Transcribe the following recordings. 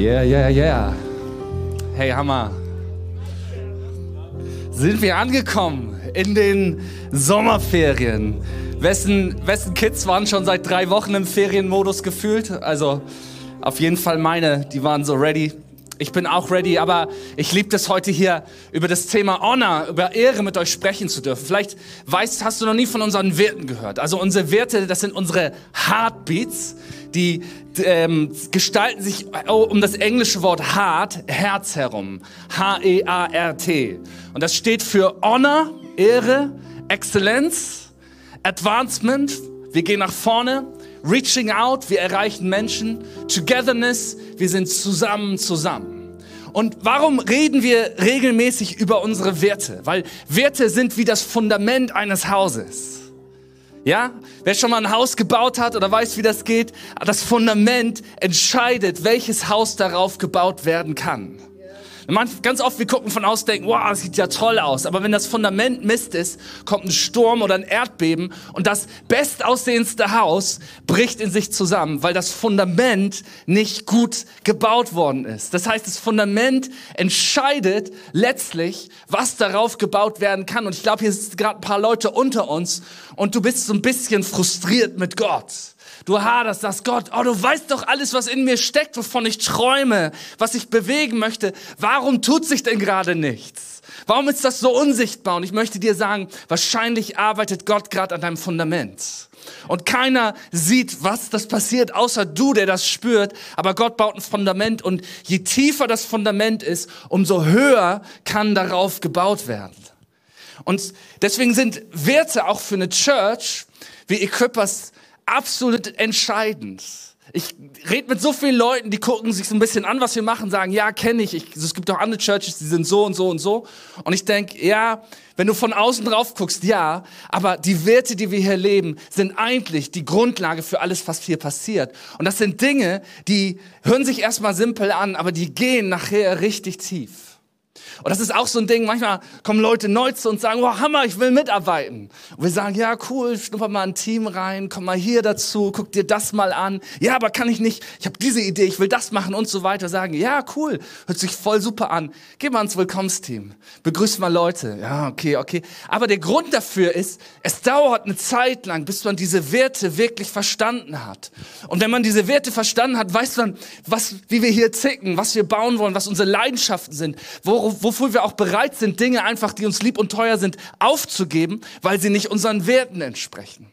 Yeah, yeah, yeah. Hey, Hammer. Sind wir angekommen in den Sommerferien? Wessen, wessen Kids waren schon seit drei Wochen im Ferienmodus gefühlt? Also auf jeden Fall meine, die waren so ready. Ich bin auch ready, aber ich liebe es heute hier über das Thema Honor, über Ehre mit euch sprechen zu dürfen. Vielleicht weißt, hast du noch nie von unseren Werten gehört. Also unsere Werte, das sind unsere Heartbeats, die ähm, gestalten sich oh, um das englische Wort Heart, Herz herum. H-E-A-R-T. Und das steht für Honor, Ehre, Exzellenz, Advancement, wir gehen nach vorne, Reaching out, wir erreichen Menschen, Togetherness, wir sind zusammen zusammen. Und warum reden wir regelmäßig über unsere Werte? Weil Werte sind wie das Fundament eines Hauses. Ja, wer schon mal ein Haus gebaut hat oder weiß, wie das geht, das Fundament entscheidet, welches Haus darauf gebaut werden kann. Ganz oft, wir gucken von außen, denken, wow, das sieht ja toll aus. Aber wenn das Fundament Mist ist, kommt ein Sturm oder ein Erdbeben und das bestaussehendste Haus bricht in sich zusammen, weil das Fundament nicht gut gebaut worden ist. Das heißt, das Fundament entscheidet letztlich, was darauf gebaut werden kann. Und ich glaube, hier sind gerade ein paar Leute unter uns und du bist so ein bisschen frustriert mit Gott. Du haderst, sagst Gott, oh, du weißt doch alles, was in mir steckt, wovon ich träume, was ich bewegen möchte. Warum tut sich denn gerade nichts? Warum ist das so unsichtbar? Und ich möchte dir sagen, wahrscheinlich arbeitet Gott gerade an deinem Fundament. Und keiner sieht, was das passiert, außer du, der das spürt. Aber Gott baut ein Fundament und je tiefer das Fundament ist, umso höher kann darauf gebaut werden. Und deswegen sind Werte auch für eine Church wie Equippers absolut entscheidend. Ich rede mit so vielen Leuten, die gucken sich so ein bisschen an, was wir machen, sagen, ja, kenne ich. ich. Es gibt auch andere Churches, die sind so und so und so. Und ich denke, ja, wenn du von außen drauf guckst, ja, aber die Werte, die wir hier leben, sind eigentlich die Grundlage für alles, was hier passiert. Und das sind Dinge, die hören sich erstmal simpel an, aber die gehen nachher richtig tief. Und das ist auch so ein Ding, manchmal kommen Leute neu zu uns und sagen, wow, Hammer, ich will mitarbeiten. Und wir sagen, ja, cool, schnupper mal ein Team rein, komm mal hier dazu, guck dir das mal an. Ja, aber kann ich nicht, ich habe diese Idee, ich will das machen und so weiter. Sagen, ja, cool, hört sich voll super an. Geh mal ins Willkommensteam, begrüß mal Leute. Ja, okay, okay. Aber der Grund dafür ist, es dauert eine Zeit lang, bis man diese Werte wirklich verstanden hat. Und wenn man diese Werte verstanden hat, weiß man, was, wie wir hier zicken, was wir bauen wollen, was unsere Leidenschaften sind, wo, wo wofür wir auch bereit sind, Dinge einfach, die uns lieb und teuer sind, aufzugeben, weil sie nicht unseren Werten entsprechen.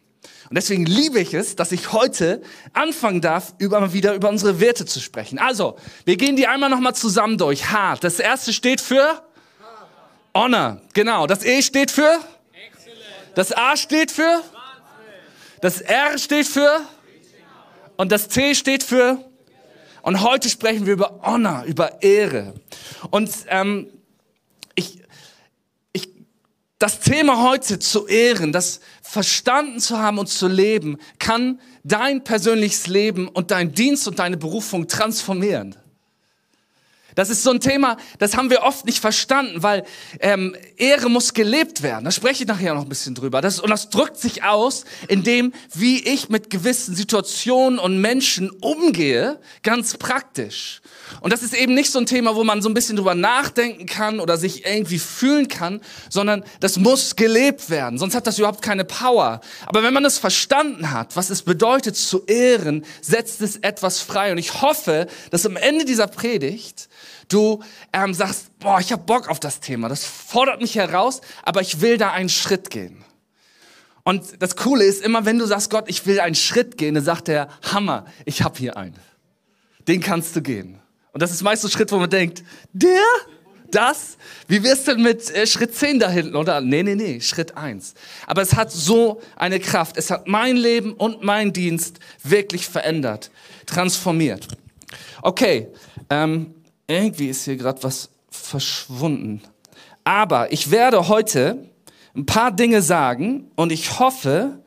Und deswegen liebe ich es, dass ich heute anfangen darf, über, wieder über unsere Werte zu sprechen. Also, wir gehen die einmal nochmal zusammen durch. Hart. Das erste steht für Honor. Genau. Das E steht für Das A steht für Das R steht für und das T steht für und heute sprechen wir über Honor, über Ehre. Und ähm, das Thema heute zu ehren, das verstanden zu haben und zu leben, kann dein persönliches Leben und dein Dienst und deine Berufung transformieren. Das ist so ein Thema, das haben wir oft nicht verstanden, weil ähm, Ehre muss gelebt werden. Da spreche ich nachher noch ein bisschen drüber. Das, und das drückt sich aus in dem, wie ich mit gewissen Situationen und Menschen umgehe, ganz praktisch. Und das ist eben nicht so ein Thema, wo man so ein bisschen drüber nachdenken kann oder sich irgendwie fühlen kann, sondern das muss gelebt werden. Sonst hat das überhaupt keine Power. Aber wenn man es verstanden hat, was es bedeutet zu ehren, setzt es etwas frei. Und ich hoffe, dass am Ende dieser Predigt du ähm, sagst, boah, ich habe Bock auf das Thema, das fordert mich heraus, aber ich will da einen Schritt gehen. Und das Coole ist, immer wenn du sagst, Gott, ich will einen Schritt gehen, dann sagt er, Hammer, ich habe hier einen. Den kannst du gehen. Und das ist meist so ein Schritt, wo man denkt, der, das, wie wirst du denn mit äh, Schritt 10 da hinten? Oder, nee, nee, nee, Schritt 1. Aber es hat so eine Kraft. Es hat mein Leben und mein Dienst wirklich verändert, transformiert. Okay, ähm, irgendwie ist hier gerade was verschwunden. Aber ich werde heute ein paar Dinge sagen und ich hoffe,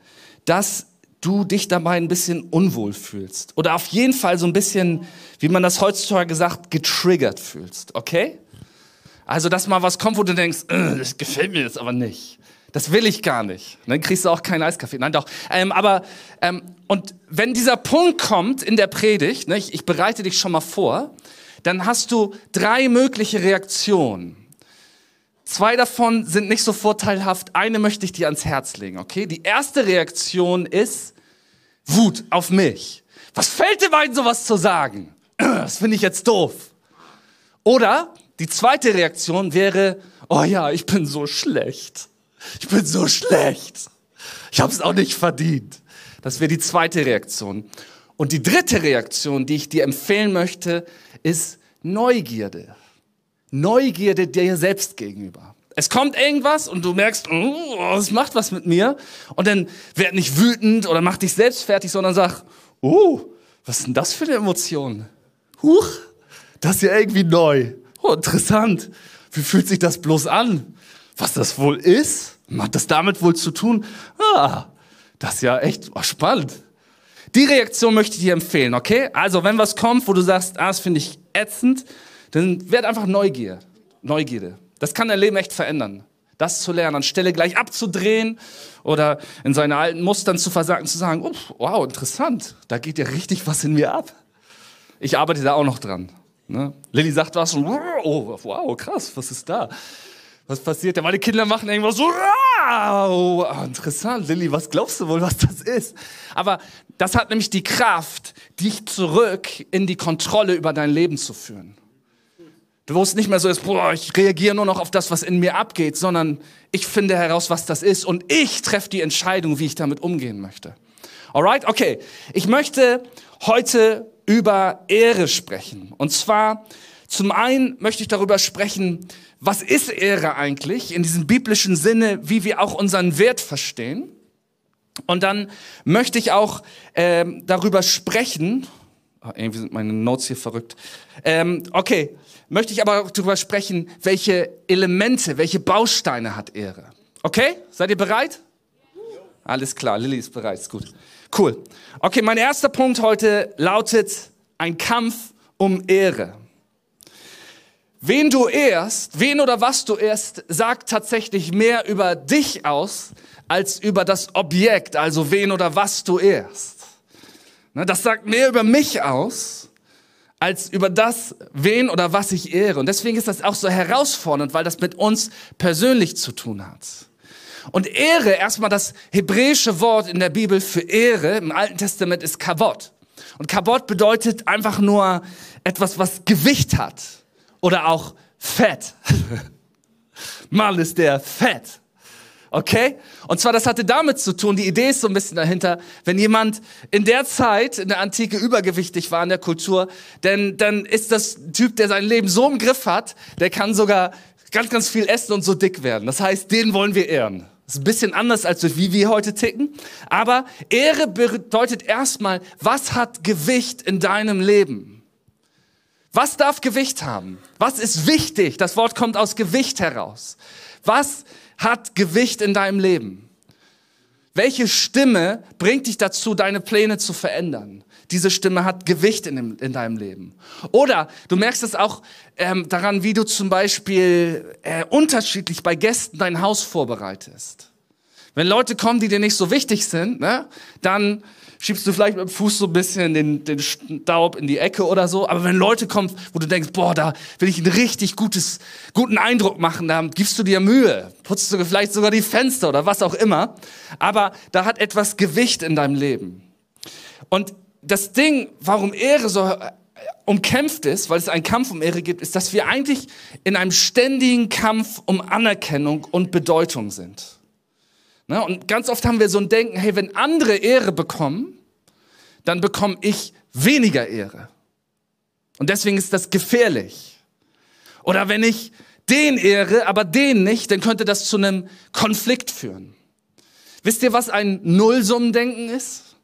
dass du dich dabei ein bisschen unwohl fühlst. Oder auf jeden Fall so ein bisschen, wie man das heutzutage sagt, getriggert fühlst. Okay? Also, dass mal was kommt, wo du denkst, äh, das gefällt mir jetzt aber nicht. Das will ich gar nicht. Dann kriegst du auch keinen Eiskaffee. Nein, doch. Ähm, aber, ähm, und wenn dieser Punkt kommt in der Predigt, ne, ich, ich bereite dich schon mal vor, dann hast du drei mögliche Reaktionen. Zwei davon sind nicht so vorteilhaft. Eine möchte ich dir ans Herz legen, okay? Die erste Reaktion ist Wut auf mich. Was fällt dir ein, sowas zu sagen? Das finde ich jetzt doof. Oder die zweite Reaktion wäre, oh ja, ich bin so schlecht. Ich bin so schlecht. Ich habe es auch nicht verdient. Das wäre die zweite Reaktion. Und die dritte Reaktion, die ich dir empfehlen möchte, ist Neugierde. Neugierde dir selbst gegenüber. Es kommt irgendwas und du merkst, oh, es macht was mit mir. Und dann werd nicht wütend oder mach dich selbst fertig, sondern sag, oh, was ist denn das für eine Emotion? Huch, das ist ja irgendwie neu. Oh, interessant. Wie fühlt sich das bloß an? Was das wohl ist? Hat das damit wohl zu tun? Ah, das ist ja echt oh, spannend. Die Reaktion möchte ich dir empfehlen, okay? Also, wenn was kommt, wo du sagst, ah, das finde ich ätzend, dann werd einfach Neugier. Neugierde. Das kann dein Leben echt verändern. Das zu lernen, anstelle gleich abzudrehen oder in seine alten Mustern zu versagen, zu sagen, wow, interessant, da geht ja richtig was in mir ab. Ich arbeite da auch noch dran. Ne? Lilly sagt was, oh, wow, krass, was ist da? Was passiert da? Meine Kinder machen irgendwas so, wow, interessant, Lilly, was glaubst du wohl, was das ist? Aber das hat nämlich die Kraft, dich zurück in die Kontrolle über dein Leben zu führen. Du es nicht mehr so ist, boah, ich reagiere nur noch auf das, was in mir abgeht, sondern ich finde heraus, was das ist und ich treffe die Entscheidung, wie ich damit umgehen möchte. Alright? Okay. Ich möchte heute über Ehre sprechen. Und zwar, zum einen möchte ich darüber sprechen, was ist Ehre eigentlich in diesem biblischen Sinne, wie wir auch unseren Wert verstehen. Und dann möchte ich auch ähm, darüber sprechen, oh, irgendwie sind meine Notes hier verrückt. Ähm, okay, möchte ich aber darüber sprechen, welche Elemente, welche Bausteine hat Ehre. Okay, seid ihr bereit? Alles klar, Lilly ist bereit, ist gut. Cool. Okay, mein erster Punkt heute lautet ein Kampf um Ehre. Wen du ehrst, wen oder was du ehrst, sagt tatsächlich mehr über dich aus, als über das Objekt, also wen oder was du ehrst. Ne, das sagt mehr über mich aus, als über das, wen oder was ich ehre. Und deswegen ist das auch so herausfordernd, weil das mit uns persönlich zu tun hat. Und Ehre, erstmal das hebräische Wort in der Bibel für Ehre im Alten Testament ist Kavod. Und Kavod bedeutet einfach nur etwas, was Gewicht hat. Oder auch Fett. Mal ist der Fett. Okay? Und zwar, das hatte damit zu tun, die Idee ist so ein bisschen dahinter, wenn jemand in der Zeit, in der Antike übergewichtig war in der Kultur, denn dann ist das Typ, der sein Leben so im Griff hat, der kann sogar ganz, ganz viel essen und so dick werden. Das heißt, den wollen wir ehren. Das ist ein bisschen anders, als wie wir heute ticken. Aber Ehre bedeutet erstmal, was hat Gewicht in deinem Leben? Was darf Gewicht haben? Was ist wichtig? Das Wort kommt aus Gewicht heraus. Was hat Gewicht in deinem Leben? Welche Stimme bringt dich dazu, deine Pläne zu verändern? Diese Stimme hat Gewicht in, dem, in deinem Leben. Oder du merkst es auch ähm, daran, wie du zum Beispiel äh, unterschiedlich bei Gästen dein Haus vorbereitest. Wenn Leute kommen, die dir nicht so wichtig sind, ne, dann schiebst du vielleicht mit dem Fuß so ein bisschen den, den Staub in die Ecke oder so. Aber wenn Leute kommen, wo du denkst, boah, da will ich einen richtig gutes, guten Eindruck machen, da gibst du dir Mühe. Putzt du vielleicht sogar die Fenster oder was auch immer. Aber da hat etwas Gewicht in deinem Leben. Und das Ding, warum Ehre so äh, umkämpft ist, weil es einen Kampf um Ehre gibt, ist, dass wir eigentlich in einem ständigen Kampf um Anerkennung und Bedeutung sind. Ne? Und ganz oft haben wir so ein Denken, hey, wenn andere Ehre bekommen, dann bekomme ich weniger Ehre. Und deswegen ist das gefährlich. Oder wenn ich den ehre, aber den nicht, dann könnte das zu einem Konflikt führen. Wisst ihr, was ein Nullsummendenken ist?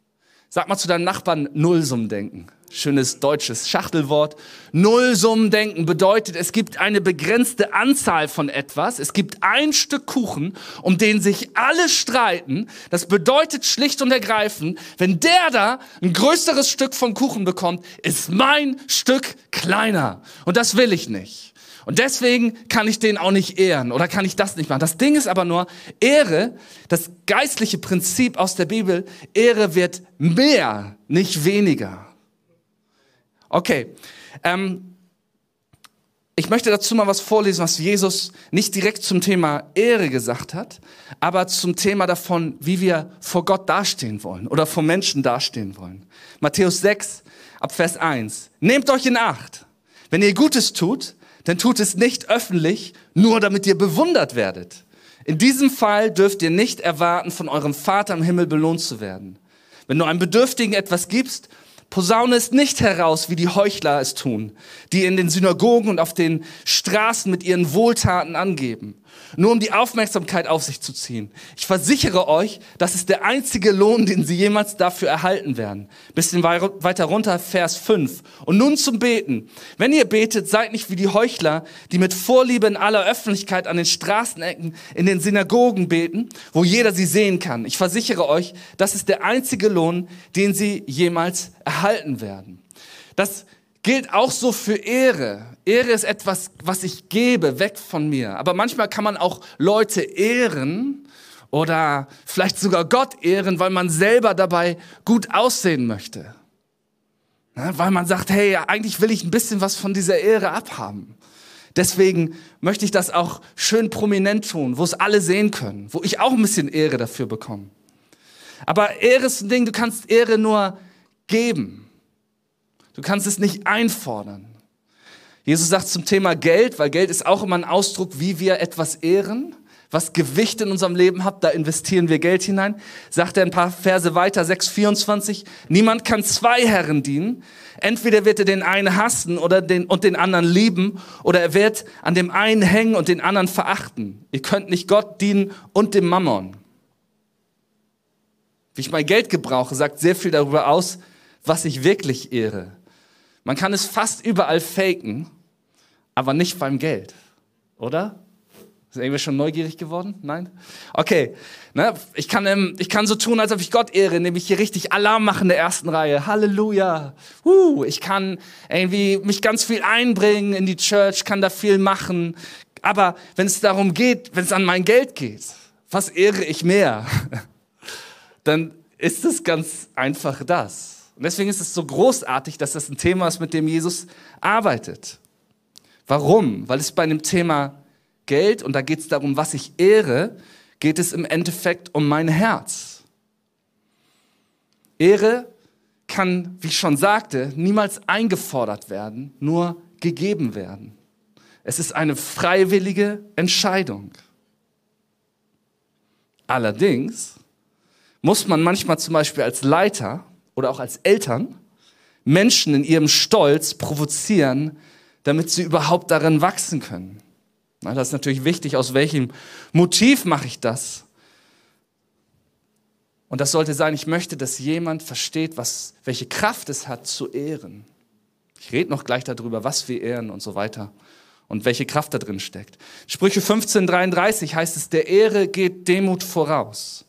Sag mal zu deinem Nachbarn Nullsummendenken schönes deutsches Schachtelwort. Nullsummendenken bedeutet, es gibt eine begrenzte Anzahl von etwas. Es gibt ein Stück Kuchen, um den sich alle streiten. Das bedeutet schlicht und ergreifend, wenn der da ein größeres Stück vom Kuchen bekommt, ist mein Stück kleiner. Und das will ich nicht. Und deswegen kann ich den auch nicht ehren oder kann ich das nicht machen. Das Ding ist aber nur, Ehre, das geistliche Prinzip aus der Bibel, Ehre wird mehr, nicht weniger. Okay. Ähm, ich möchte dazu mal was vorlesen, was Jesus nicht direkt zum Thema Ehre gesagt hat, aber zum Thema davon, wie wir vor Gott dastehen wollen oder vor Menschen dastehen wollen. Matthäus 6 ab Vers 1. Nehmt euch in Acht. Wenn ihr Gutes tut, dann tut es nicht öffentlich, nur damit ihr bewundert werdet. In diesem Fall dürft ihr nicht erwarten, von eurem Vater im Himmel belohnt zu werden. Wenn du einem Bedürftigen etwas gibst, Posaune es nicht heraus, wie die Heuchler es tun, die in den Synagogen und auf den Straßen mit ihren Wohltaten angeben nur um die Aufmerksamkeit auf sich zu ziehen. Ich versichere euch, das ist der einzige Lohn, den sie jemals dafür erhalten werden. Bisschen weiter runter, Vers 5. Und nun zum Beten. Wenn ihr betet, seid nicht wie die Heuchler, die mit Vorliebe in aller Öffentlichkeit an den Straßenecken, in den Synagogen beten, wo jeder sie sehen kann. Ich versichere euch, das ist der einzige Lohn, den sie jemals erhalten werden. Das gilt auch so für Ehre. Ehre ist etwas, was ich gebe, weg von mir. Aber manchmal kann man auch Leute ehren oder vielleicht sogar Gott ehren, weil man selber dabei gut aussehen möchte. weil man sagt, hey, eigentlich will ich ein bisschen was von dieser Ehre abhaben. Deswegen möchte ich das auch schön prominent tun, wo es alle sehen können, wo ich auch ein bisschen Ehre dafür bekomme. Aber Ehre ist ein Ding, du kannst Ehre nur geben. Du kannst es nicht einfordern. Jesus sagt zum Thema Geld, weil Geld ist auch immer ein Ausdruck, wie wir etwas ehren, was Gewicht in unserem Leben hat, da investieren wir Geld hinein. Sagt er ein paar Verse weiter, 6,24, niemand kann zwei Herren dienen. Entweder wird er den einen hassen oder den, und den anderen lieben, oder er wird an dem einen hängen und den anderen verachten. Ihr könnt nicht Gott dienen und dem Mammon. Wie ich mein Geld gebrauche, sagt sehr viel darüber aus, was ich wirklich ehre. Man kann es fast überall faken, aber nicht beim Geld, oder? Ist irgendwie schon neugierig geworden? Nein? Okay. Ne, ich, kann, ähm, ich kann so tun, als ob ich Gott ehre, nämlich hier richtig Alarm machen in der ersten Reihe. Halleluja. Uh, ich kann irgendwie mich ganz viel einbringen in die Church, kann da viel machen. Aber wenn es darum geht, wenn es an mein Geld geht, was ehre ich mehr? Dann ist es ganz einfach das. Und deswegen ist es so großartig, dass das ein Thema ist, mit dem Jesus arbeitet. Warum? Weil es bei dem Thema Geld, und da geht es darum, was ich ehre, geht es im Endeffekt um mein Herz. Ehre kann, wie ich schon sagte, niemals eingefordert werden, nur gegeben werden. Es ist eine freiwillige Entscheidung. Allerdings muss man manchmal zum Beispiel als Leiter oder auch als Eltern Menschen in ihrem Stolz provozieren, damit sie überhaupt darin wachsen können. Na, das ist natürlich wichtig, aus welchem Motiv mache ich das? Und das sollte sein, ich möchte, dass jemand versteht, was, welche Kraft es hat zu ehren. Ich rede noch gleich darüber, was wir ehren und so weiter und welche Kraft da drin steckt. Sprüche 15:33 heißt es, der Ehre geht Demut voraus.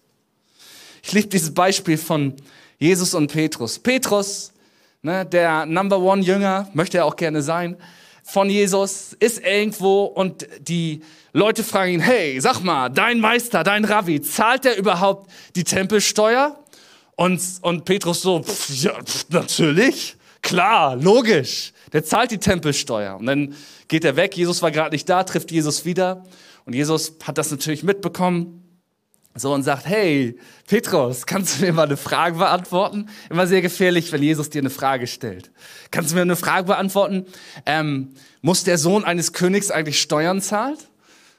Ich liebe dieses Beispiel von Jesus und Petrus. Petrus, ne, der Number One Jünger, möchte er auch gerne sein, von Jesus, ist irgendwo und die Leute fragen ihn, hey, sag mal, dein Meister, dein Rabbi, zahlt der überhaupt die Tempelsteuer? Und, und Petrus so, pff, ja, pff, natürlich, klar, logisch, der zahlt die Tempelsteuer. Und dann geht er weg, Jesus war gerade nicht da, trifft Jesus wieder und Jesus hat das natürlich mitbekommen so und sagt, hey, Petrus, kannst du mir mal eine Frage beantworten? Immer sehr gefährlich, wenn Jesus dir eine Frage stellt. Kannst du mir eine Frage beantworten? Ähm, muss der Sohn eines Königs eigentlich Steuern zahlen?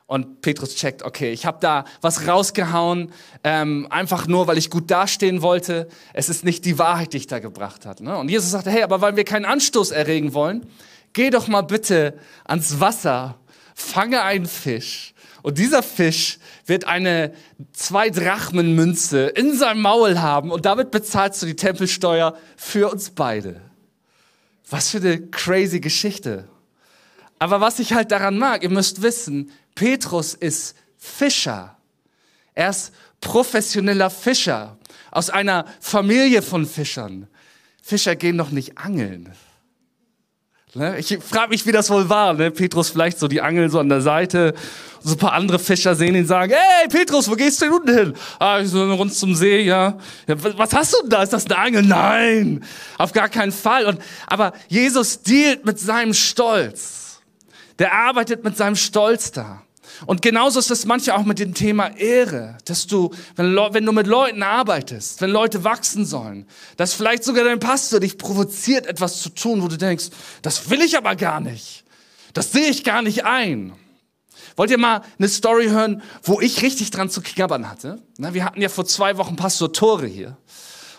Und Petrus checkt, okay, ich habe da was rausgehauen, ähm, einfach nur, weil ich gut dastehen wollte. Es ist nicht die Wahrheit, die ich da gebracht habe. Ne? Und Jesus sagte, hey, aber weil wir keinen Anstoß erregen wollen, geh doch mal bitte ans Wasser, fange einen Fisch und dieser Fisch wird eine zwei Drachmen Münze in seinem Maul haben und damit bezahlst du die Tempelsteuer für uns beide. Was für eine crazy Geschichte. Aber was ich halt daran mag, ihr müsst wissen, Petrus ist Fischer. Er ist professioneller Fischer aus einer Familie von Fischern. Fischer gehen doch nicht angeln. Ne? Ich frage mich, wie das wohl war. Ne? Petrus vielleicht so die Angel so an der Seite. So ein paar andere Fischer sehen ihn und sagen, hey Petrus, wo gehst du denn unten hin? Ah, ich so rund zum See, ja. ja. Was hast du denn da? Ist das eine Angel? Nein, auf gar keinen Fall. Und, aber Jesus dealt mit seinem Stolz. Der arbeitet mit seinem Stolz da. Und genauso ist es manchmal auch mit dem Thema Ehre, dass du, wenn, wenn, du mit Leuten arbeitest, wenn Leute wachsen sollen, dass vielleicht sogar dein Pastor dich provoziert, etwas zu tun, wo du denkst, das will ich aber gar nicht. Das sehe ich gar nicht ein. Wollt ihr mal eine Story hören, wo ich richtig dran zu knabbern hatte? Na, wir hatten ja vor zwei Wochen Pastor Tore hier.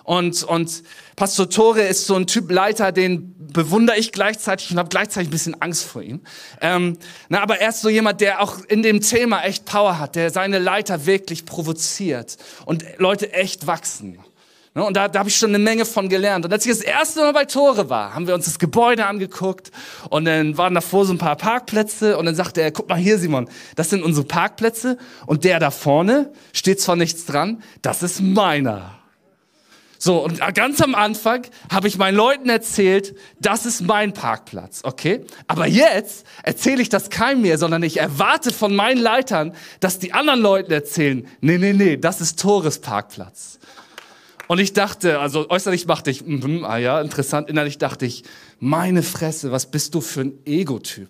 Und, und Pastor Tore ist so ein Typ Leiter, den bewundere ich gleichzeitig und habe gleichzeitig ein bisschen Angst vor ihm. Ähm, na, aber er ist so jemand, der auch in dem Thema echt Power hat, der seine Leiter wirklich provoziert und Leute echt wachsen. Und da, da habe ich schon eine Menge von gelernt. Und als ich das erste Mal bei Tore war, haben wir uns das Gebäude angeguckt und dann waren davor so ein paar Parkplätze und dann sagte er, guck mal hier Simon, das sind unsere Parkplätze und der da vorne steht zwar nichts dran, das ist meiner. So, und ganz am Anfang habe ich meinen Leuten erzählt, das ist mein Parkplatz, okay? Aber jetzt erzähle ich das keinem mehr, sondern ich erwarte von meinen Leitern, dass die anderen Leuten erzählen, nee, nee, nee, das ist Tores Parkplatz. Und ich dachte, also äußerlich machte ich, mm, ah ja, interessant, innerlich dachte ich, meine Fresse, was bist du für ein Ego-Typ?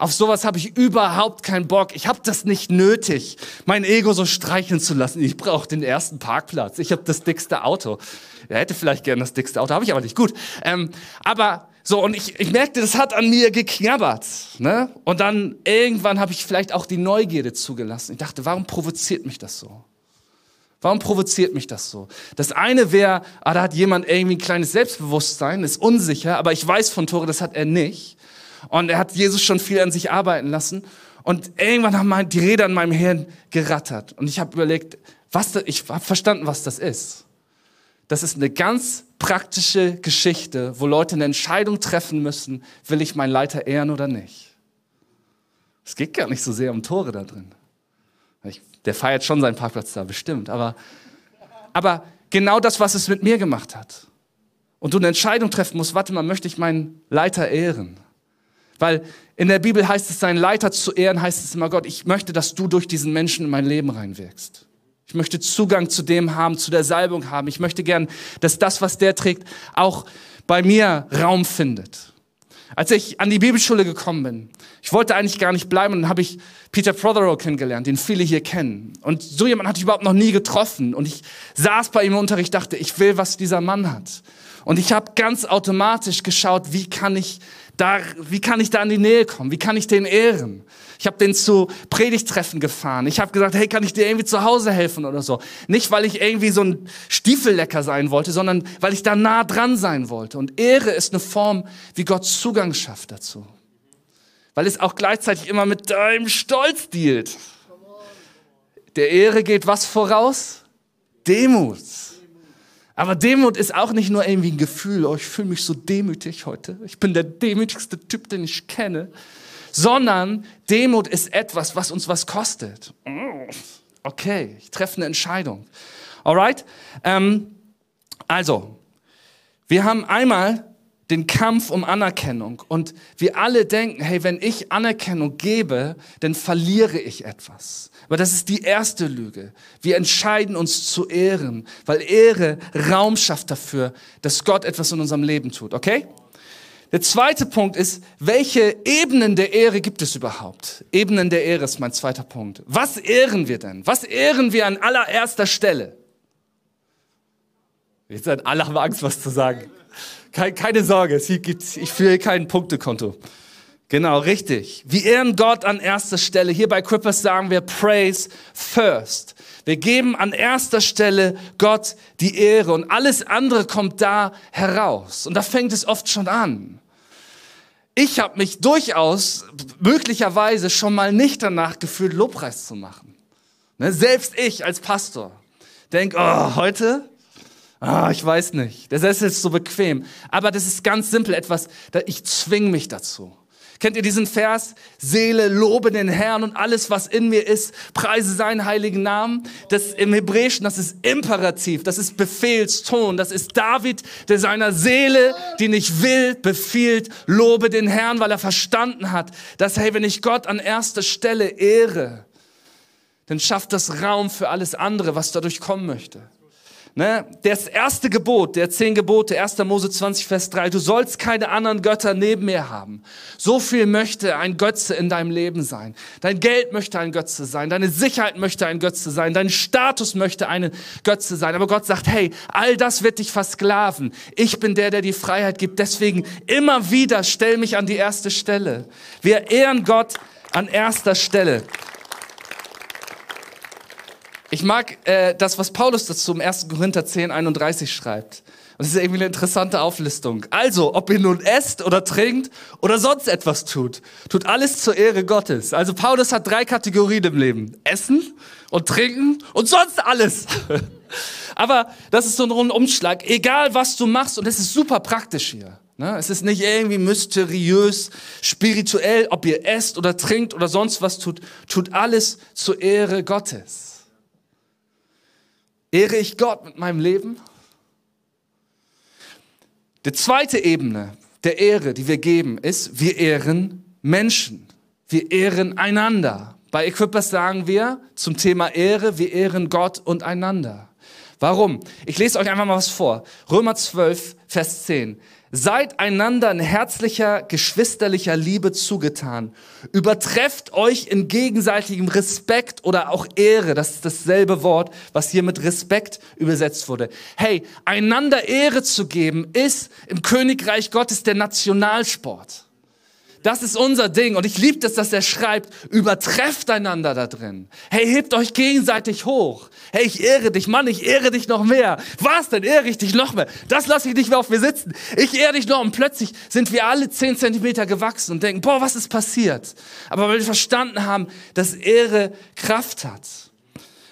Auf sowas habe ich überhaupt keinen Bock. Ich habe das nicht nötig, mein Ego so streicheln zu lassen. Ich brauche den ersten Parkplatz. Ich habe das dickste Auto. Er hätte vielleicht gern das dickste Auto, habe ich aber nicht. Gut. Ähm, aber so, und ich, ich merkte, das hat an mir geknabbert. Ne? Und dann irgendwann habe ich vielleicht auch die Neugierde zugelassen. Ich dachte, warum provoziert mich das so? Warum provoziert mich das so? Das eine wäre, ah, da hat jemand irgendwie ein kleines Selbstbewusstsein, ist unsicher, aber ich weiß von Tore, das hat er nicht. Und er hat Jesus schon viel an sich arbeiten lassen. Und irgendwann haben die Räder in meinem Hirn gerattert. Und ich habe überlegt, was da, ich habe verstanden, was das ist. Das ist eine ganz praktische Geschichte, wo Leute eine Entscheidung treffen müssen, will ich meinen Leiter ehren oder nicht. Es geht gar nicht so sehr um Tore da drin. Ich, der feiert schon seinen Parkplatz da, bestimmt. Aber, aber genau das, was es mit mir gemacht hat. Und du eine Entscheidung treffen musst, warte mal, möchte ich meinen Leiter ehren? Weil in der Bibel heißt es, seinen Leiter zu ehren, heißt es immer, Gott, ich möchte, dass du durch diesen Menschen in mein Leben reinwirkst. Ich möchte Zugang zu dem haben, zu der Salbung haben. Ich möchte gern, dass das, was der trägt, auch bei mir Raum findet. Als ich an die Bibelschule gekommen bin, ich wollte eigentlich gar nicht bleiben, dann habe ich Peter Prothero kennengelernt, den viele hier kennen. Und so jemand hatte ich überhaupt noch nie getroffen. Und ich saß bei ihm im Unterricht, dachte, ich will, was dieser Mann hat. Und ich habe ganz automatisch geschaut, wie kann ich da, wie kann ich da in die Nähe kommen? Wie kann ich den ehren? Ich habe den zu Predigtreffen gefahren. Ich habe gesagt, hey, kann ich dir irgendwie zu Hause helfen oder so? Nicht, weil ich irgendwie so ein Stiefellecker sein wollte, sondern weil ich da nah dran sein wollte. Und Ehre ist eine Form, wie Gott Zugang schafft dazu. Weil es auch gleichzeitig immer mit deinem Stolz dealt. Der Ehre geht was voraus? Demut. Aber Demut ist auch nicht nur irgendwie ein Gefühl, oh, ich fühle mich so demütig heute, ich bin der demütigste Typ, den ich kenne, sondern Demut ist etwas, was uns was kostet. Okay, ich treffe eine Entscheidung. Alright? Ähm, also, wir haben einmal den Kampf um Anerkennung. Und wir alle denken, hey, wenn ich Anerkennung gebe, dann verliere ich etwas. Aber das ist die erste Lüge. Wir entscheiden uns zu ehren, weil Ehre Raum schafft dafür, dass Gott etwas in unserem Leben tut. Okay? Der zweite Punkt ist, welche Ebenen der Ehre gibt es überhaupt? Ebenen der Ehre ist mein zweiter Punkt. Was ehren wir denn? Was ehren wir an allererster Stelle? Jetzt seid alle haben Angst, was zu sagen. Keine Sorge, ich führe kein Punktekonto. Genau, richtig. Wir ehren Gott an erster Stelle. Hier bei Crippers sagen wir Praise first. Wir geben an erster Stelle Gott die Ehre und alles andere kommt da heraus. Und da fängt es oft schon an. Ich habe mich durchaus möglicherweise schon mal nicht danach gefühlt, Lobpreis zu machen. Ne, selbst ich als Pastor denk, oh, heute Ah, ich weiß nicht. Der Sessel ist so bequem. Aber das ist ganz simpel etwas, ich zwinge mich dazu. Kennt ihr diesen Vers? Seele, lobe den Herrn und alles, was in mir ist, preise seinen heiligen Namen. Das im Hebräischen, das ist Imperativ, das ist Befehlston. Das ist David, der seiner Seele, die nicht will, befiehlt, lobe den Herrn, weil er verstanden hat, dass, hey, wenn ich Gott an erster Stelle ehre, dann schafft das Raum für alles andere, was dadurch kommen möchte. Ne? Das erste Gebot, der zehn Gebote, 1. Mose 20, Vers 3, du sollst keine anderen Götter neben mir haben. So viel möchte ein Götze in deinem Leben sein. Dein Geld möchte ein Götze sein, deine Sicherheit möchte ein Götze sein, dein Status möchte ein Götze sein. Aber Gott sagt, hey, all das wird dich versklaven. Ich bin der, der die Freiheit gibt. Deswegen immer wieder stell mich an die erste Stelle. Wir ehren Gott an erster Stelle. Ich mag äh, das, was Paulus dazu im 1. Korinther 10, 31 schreibt. Und das ist irgendwie eine interessante Auflistung. Also, ob ihr nun esst oder trinkt oder sonst etwas tut, tut alles zur Ehre Gottes. Also Paulus hat drei Kategorien im Leben. Essen und trinken und sonst alles. Aber das ist so ein Rundumschlag. Egal, was du machst, und es ist super praktisch hier. Ne? Es ist nicht irgendwie mysteriös, spirituell, ob ihr esst oder trinkt oder sonst was tut, tut alles zur Ehre Gottes. Ehre ich Gott mit meinem Leben? Die zweite Ebene der Ehre, die wir geben, ist, wir ehren Menschen. Wir ehren einander. Bei Equippers sagen wir zum Thema Ehre, wir ehren Gott und einander. Warum? Ich lese euch einfach mal was vor. Römer 12, Vers 10. Seid einander in herzlicher, geschwisterlicher Liebe zugetan. Übertrefft euch in gegenseitigem Respekt oder auch Ehre. Das ist dasselbe Wort, was hier mit Respekt übersetzt wurde. Hey, einander Ehre zu geben, ist im Königreich Gottes der Nationalsport. Das ist unser Ding. Und ich liebe das, dass er schreibt, übertrefft einander da drin. Hey, hebt euch gegenseitig hoch. Hey, ich ehre dich, Mann, ich ehre dich noch mehr. Was, dann ehre ich dich noch mehr. Das lasse ich nicht mehr auf mir sitzen. Ich ehre dich noch. Und plötzlich sind wir alle zehn Zentimeter gewachsen und denken, boah, was ist passiert? Aber weil wir verstanden haben, dass Ehre Kraft hat.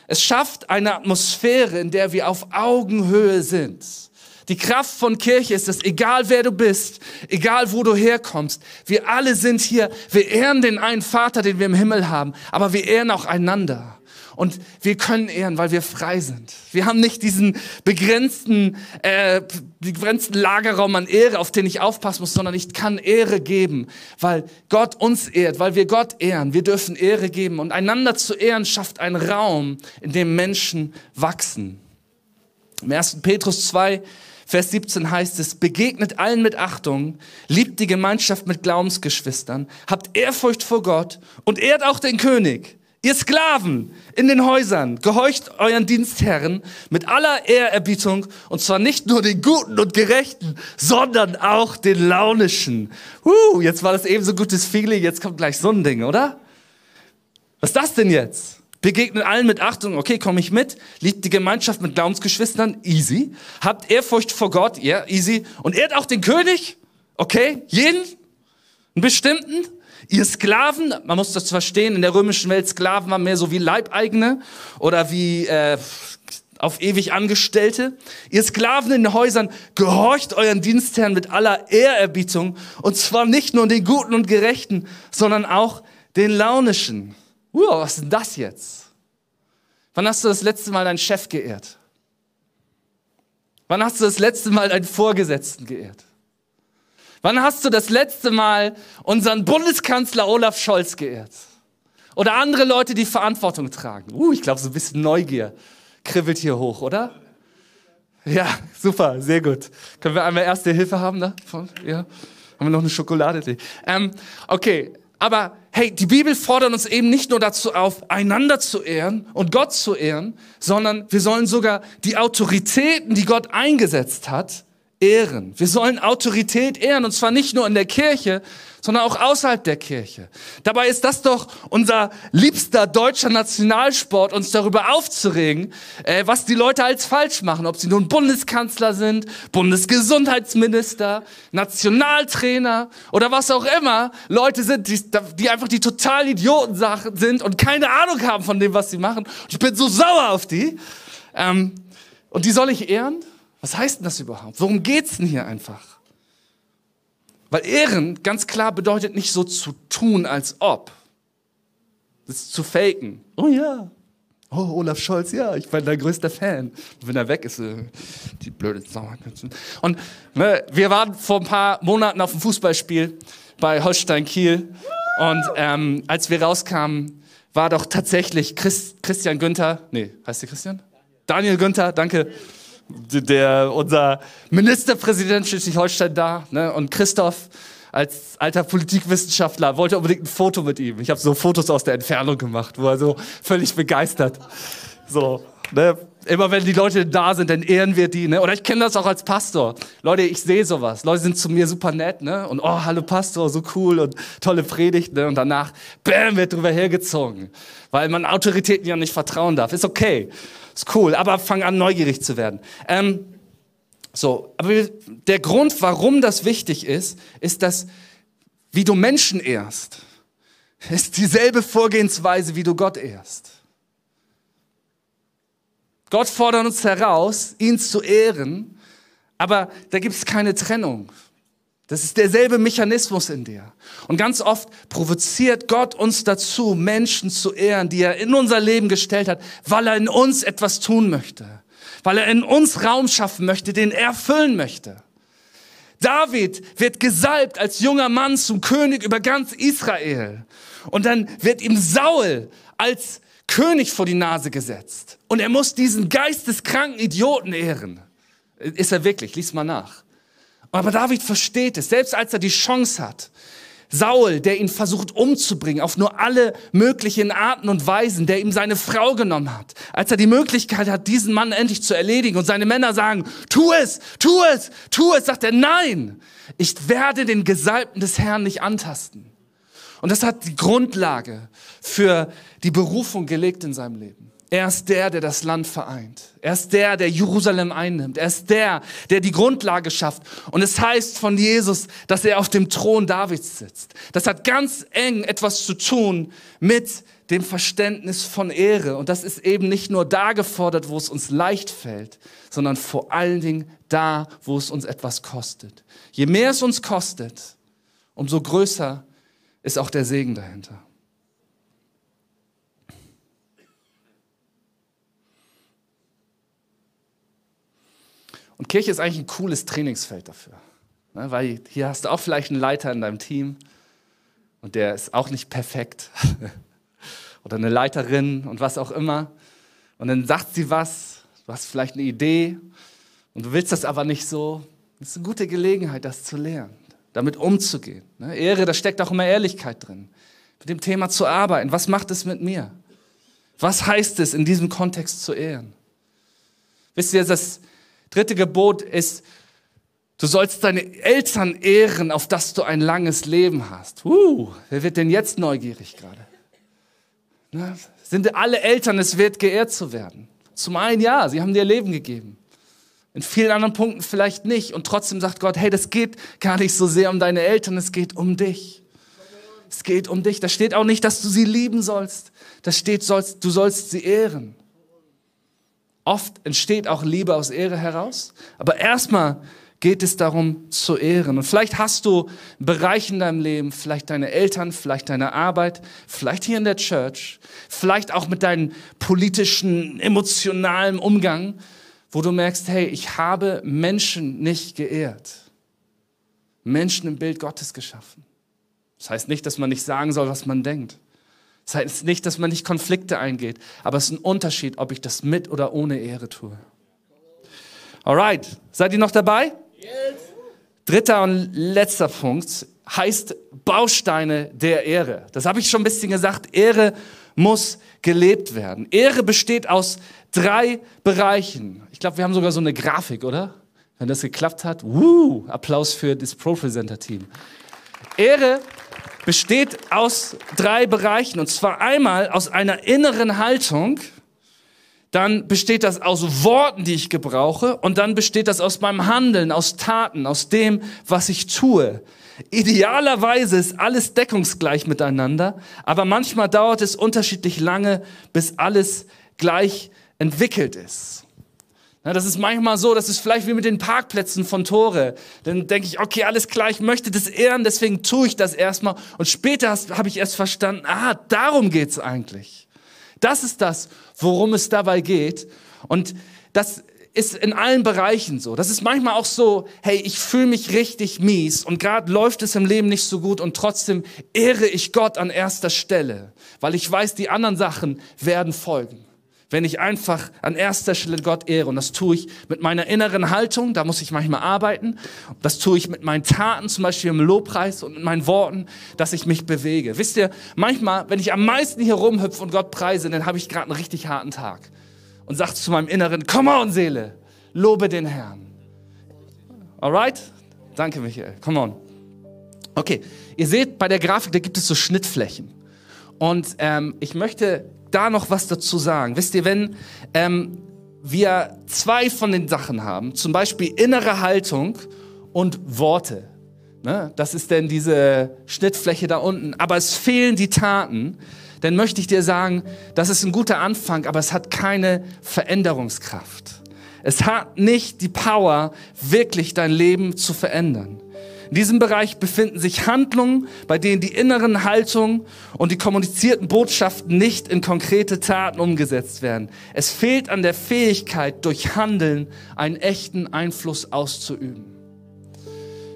Es schafft eine Atmosphäre, in der wir auf Augenhöhe sind. Die Kraft von Kirche ist es, egal wer du bist, egal wo du herkommst, wir alle sind hier, wir ehren den einen Vater, den wir im Himmel haben, aber wir ehren auch einander. Und wir können ehren, weil wir frei sind. Wir haben nicht diesen begrenzten, äh, begrenzten Lagerraum an Ehre, auf den ich aufpassen muss, sondern ich kann Ehre geben, weil Gott uns ehrt, weil wir Gott ehren. Wir dürfen Ehre geben. Und einander zu ehren schafft einen Raum, in dem Menschen wachsen. Im 1. Petrus 2, Vers 17 heißt es, begegnet allen mit Achtung, liebt die Gemeinschaft mit Glaubensgeschwistern, habt Ehrfurcht vor Gott und ehrt auch den König. Ihr Sklaven in den Häusern, gehorcht euren Dienstherren mit aller Ehrerbietung und zwar nicht nur den Guten und Gerechten, sondern auch den Launischen. Uh, jetzt war das eben so gutes Feeling, jetzt kommt gleich so ein Ding, oder? Was ist das denn jetzt? Begegnet allen mit Achtung, okay, komme ich mit. Liebt die Gemeinschaft mit Glaubensgeschwistern, easy. Habt Ehrfurcht vor Gott, ja, yeah, easy. Und ehrt auch den König, okay, jeden, einen bestimmten. Ihr Sklaven, man muss das verstehen, in der römischen Welt Sklaven waren mehr so wie Leibeigene oder wie äh, auf ewig Angestellte. Ihr Sklaven in den Häusern, gehorcht euren Dienstherren mit aller Ehrerbietung. Und zwar nicht nur den Guten und Gerechten, sondern auch den Launischen. Wow, was ist denn das jetzt? Wann hast du das letzte Mal deinen Chef geehrt? Wann hast du das letzte Mal deinen Vorgesetzten geehrt? Wann hast du das letzte Mal unseren Bundeskanzler Olaf Scholz geehrt? Oder andere Leute, die Verantwortung tragen? Uh, ich glaube, so ein bisschen Neugier kribbelt hier hoch, oder? Ja, super, sehr gut. Können wir einmal erste Hilfe haben? Da? Ja. Haben wir noch eine Schokolade? Ähm, okay, aber hey, die Bibel fordert uns eben nicht nur dazu auf, einander zu ehren und Gott zu ehren, sondern wir sollen sogar die Autoritäten, die Gott eingesetzt hat, ehren. Wir sollen Autorität ehren und zwar nicht nur in der Kirche, sondern auch außerhalb der Kirche. Dabei ist das doch unser liebster deutscher Nationalsport, uns darüber aufzuregen, äh, was die Leute als falsch machen, ob sie nun Bundeskanzler sind, Bundesgesundheitsminister, Nationaltrainer oder was auch immer Leute sind, die, die einfach die totalen Idioten sind und keine Ahnung haben von dem, was sie machen. ich bin so sauer auf die. Ähm, und die soll ich ehren? Was heißt denn das überhaupt? Worum geht's denn hier einfach? Weil Ehren ganz klar bedeutet nicht so zu tun, als ob. Das zu faken. Oh ja. Oh, Olaf Scholz, ja, ich bin dein größter Fan. wenn er weg ist, äh, die blöde Sau. Und ne, wir waren vor ein paar Monaten auf dem Fußballspiel bei Holstein Kiel. Und ähm, als wir rauskamen, war doch tatsächlich Chris, Christian Günther, nee, heißt der Christian? Daniel Günther, danke Der, unser Ministerpräsident Schleswig-Holstein da ne? und Christoph als alter Politikwissenschaftler wollte unbedingt ein Foto mit ihm. Ich habe so Fotos aus der Entfernung gemacht, wo er so völlig begeistert. So, ne? Immer wenn die Leute da sind, dann ehren wir die. Ne? Oder ich kenne das auch als Pastor. Leute, ich sehe sowas. Leute sind zu mir super nett. Ne? Und oh, hallo Pastor, so cool und tolle Predigt. Ne? Und danach, bam, wird drüber hergezogen. Weil man Autoritäten ja nicht vertrauen darf. Ist okay. Ist cool. Aber fang an, neugierig zu werden. Ähm, so, aber der Grund, warum das wichtig ist, ist, dass wie du Menschen ehrst, ist dieselbe Vorgehensweise, wie du Gott ehrst. Gott fordert uns heraus, ihn zu ehren, aber da gibt es keine Trennung. Das ist derselbe Mechanismus in dir. Und ganz oft provoziert Gott uns dazu, Menschen zu ehren, die er in unser Leben gestellt hat, weil er in uns etwas tun möchte weil er in uns Raum schaffen möchte, den er füllen möchte. David wird gesalbt als junger Mann zum König über ganz Israel. Und dann wird ihm Saul als König vor die Nase gesetzt. Und er muss diesen geisteskranken Idioten ehren. Ist er wirklich? Lies mal nach. Aber David versteht es, selbst als er die Chance hat, Saul, der ihn versucht umzubringen, auf nur alle möglichen Arten und Weisen, der ihm seine Frau genommen hat, als er die Möglichkeit hat, diesen Mann endlich zu erledigen und seine Männer sagen, tu es, tu es, tu es, sagt er, nein, ich werde den Gesalbten des Herrn nicht antasten. Und das hat die Grundlage für die Berufung gelegt in seinem Leben. Er ist der, der das Land vereint. Er ist der, der Jerusalem einnimmt. Er ist der, der die Grundlage schafft. Und es heißt von Jesus, dass er auf dem Thron Davids sitzt. Das hat ganz eng etwas zu tun mit dem Verständnis von Ehre. Und das ist eben nicht nur da gefordert, wo es uns leicht fällt, sondern vor allen Dingen da, wo es uns etwas kostet. Je mehr es uns kostet, umso größer ist auch der Segen dahinter. Und Kirche ist eigentlich ein cooles Trainingsfeld dafür. Ne, weil hier hast du auch vielleicht einen Leiter in deinem Team und der ist auch nicht perfekt. Oder eine Leiterin und was auch immer. Und dann sagt sie was, du hast vielleicht eine Idee und du willst das aber nicht so. Das ist eine gute Gelegenheit, das zu lernen, damit umzugehen. Ne, Ehre, da steckt auch immer Ehrlichkeit drin. Mit dem Thema zu arbeiten. Was macht es mit mir? Was heißt es, in diesem Kontext zu ehren? Wisst ihr, dass dritte Gebot ist, du sollst deine Eltern ehren, auf dass du ein langes Leben hast. Uh, wer wird denn jetzt neugierig gerade? Na, sind alle Eltern es wert, geehrt zu werden? Zum einen ja, sie haben dir Leben gegeben. In vielen anderen Punkten vielleicht nicht. Und trotzdem sagt Gott, hey, das geht gar nicht so sehr um deine Eltern, es geht um dich. Es geht um dich. Da steht auch nicht, dass du sie lieben sollst. Da steht, sollst, du sollst sie ehren. Oft entsteht auch Liebe aus Ehre heraus, aber erstmal geht es darum zu ehren. Und vielleicht hast du einen Bereich in deinem Leben, vielleicht deine Eltern, vielleicht deine Arbeit, vielleicht hier in der Church, vielleicht auch mit deinem politischen, emotionalen Umgang, wo du merkst, hey, ich habe Menschen nicht geehrt. Menschen im Bild Gottes geschaffen. Das heißt nicht, dass man nicht sagen soll, was man denkt. Das heißt nicht, dass man nicht Konflikte eingeht, aber es ist ein Unterschied, ob ich das mit oder ohne Ehre tue. Alright, seid ihr noch dabei? Dritter und letzter Punkt heißt Bausteine der Ehre. Das habe ich schon ein bisschen gesagt. Ehre muss gelebt werden. Ehre besteht aus drei Bereichen. Ich glaube, wir haben sogar so eine Grafik, oder? Wenn das geklappt hat, woo, Applaus für das Pro-Presenter-Team. Ehre besteht aus drei Bereichen. Und zwar einmal aus einer inneren Haltung, dann besteht das aus Worten, die ich gebrauche, und dann besteht das aus meinem Handeln, aus Taten, aus dem, was ich tue. Idealerweise ist alles deckungsgleich miteinander, aber manchmal dauert es unterschiedlich lange, bis alles gleich entwickelt ist. Das ist manchmal so, das ist vielleicht wie mit den Parkplätzen von Tore. Dann denke ich, okay, alles klar, ich möchte das ehren, deswegen tue ich das erstmal. Und später habe ich erst verstanden, ah, darum geht's eigentlich. Das ist das, worum es dabei geht. Und das ist in allen Bereichen so. Das ist manchmal auch so, hey, ich fühle mich richtig mies und gerade läuft es im Leben nicht so gut und trotzdem ehre ich Gott an erster Stelle, weil ich weiß, die anderen Sachen werden folgen. Wenn ich einfach an erster Stelle Gott ehre. Und das tue ich mit meiner inneren Haltung, da muss ich manchmal arbeiten. Das tue ich mit meinen Taten, zum Beispiel im Lobpreis und mit meinen Worten, dass ich mich bewege. Wisst ihr, manchmal, wenn ich am meisten hier rumhüpfe und Gott preise, dann habe ich gerade einen richtig harten Tag. Und sage zu meinem Inneren, come on Seele, lobe den Herrn. Alright? Danke Michael, come on. Okay, ihr seht, bei der Grafik, da gibt es so Schnittflächen. Und ähm, ich möchte da noch was dazu sagen. Wisst ihr, wenn ähm, wir zwei von den Sachen haben, zum Beispiel innere Haltung und Worte, ne? das ist denn diese Schnittfläche da unten, aber es fehlen die Taten, dann möchte ich dir sagen, das ist ein guter Anfang, aber es hat keine Veränderungskraft. Es hat nicht die Power, wirklich dein Leben zu verändern. In diesem Bereich befinden sich Handlungen, bei denen die inneren Haltungen und die kommunizierten Botschaften nicht in konkrete Taten umgesetzt werden. Es fehlt an der Fähigkeit, durch Handeln einen echten Einfluss auszuüben.